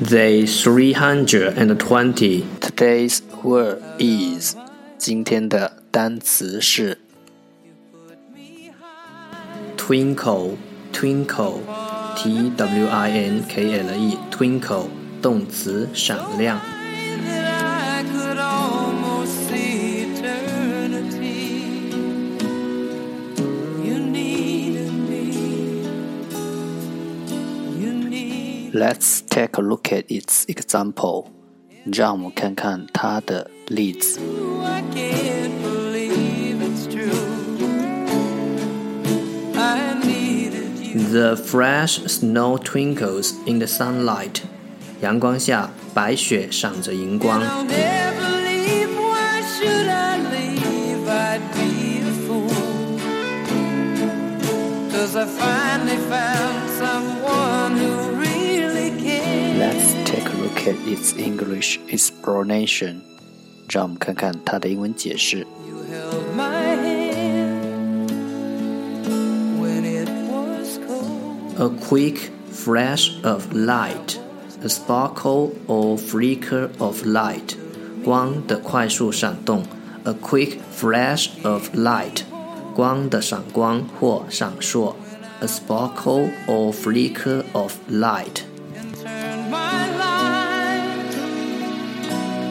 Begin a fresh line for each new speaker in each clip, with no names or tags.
Day three hundred and twenty.
Today's word is 今天的单词是
twinkle twinkle t w i n k l e twinkle 动词闪亮。
Let's take a look at its example. 让我们看看它的例子。
The fresh snow twinkles in the sunlight. 阳光下，白雪闪着荧光。
Cause I finally found at its English explanation. 让我们看看它的英文解释。
A quick flash of light, a sparkle or flicker of light，光的快速闪动。A quick flash of light，光的闪光或闪烁。A sparkle or flicker of light。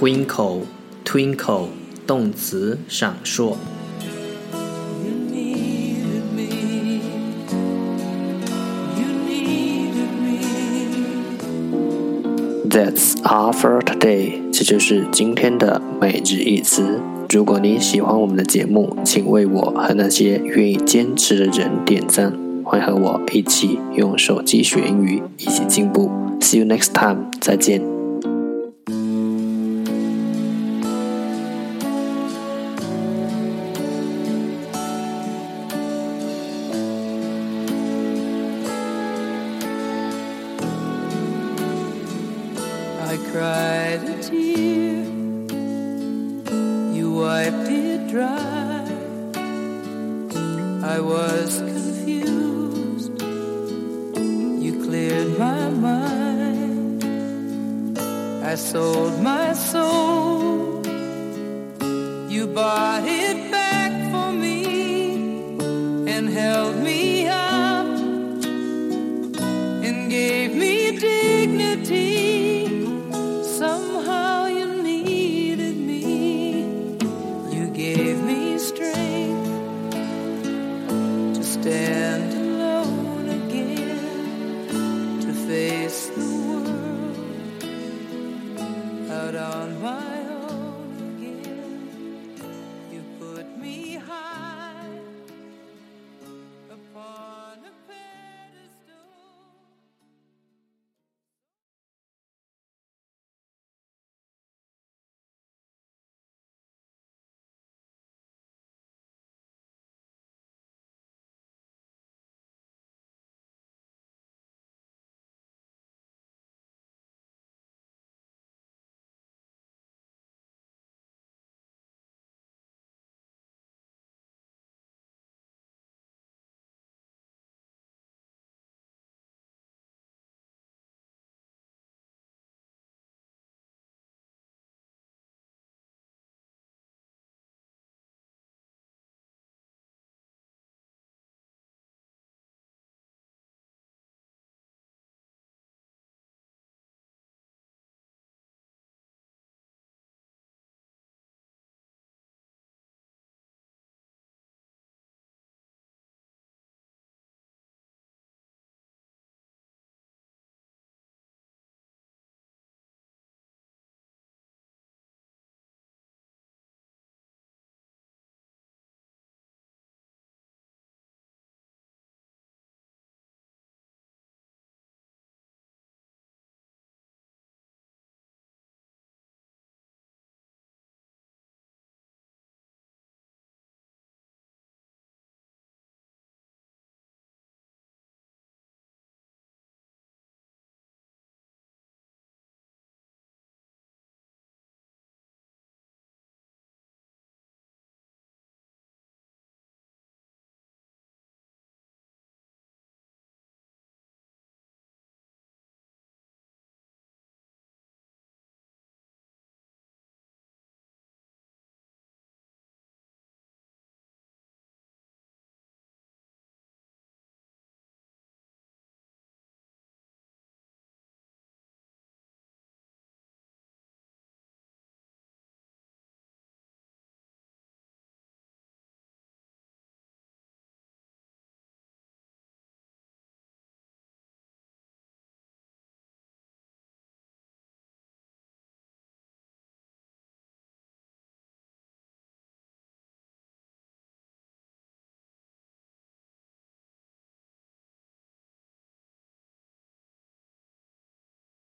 Twinkle, twinkle. 动词闪烁。
That's all for today。这就是今天的每日一词。如果你喜欢我们的节目，请为我和那些愿意坚持的人点赞。欢迎和我一起用手机学英语，一起进步。See you next time。再见。
Wiped it dry. I was confused, you cleared my mind. I sold my soul, you bought it back on my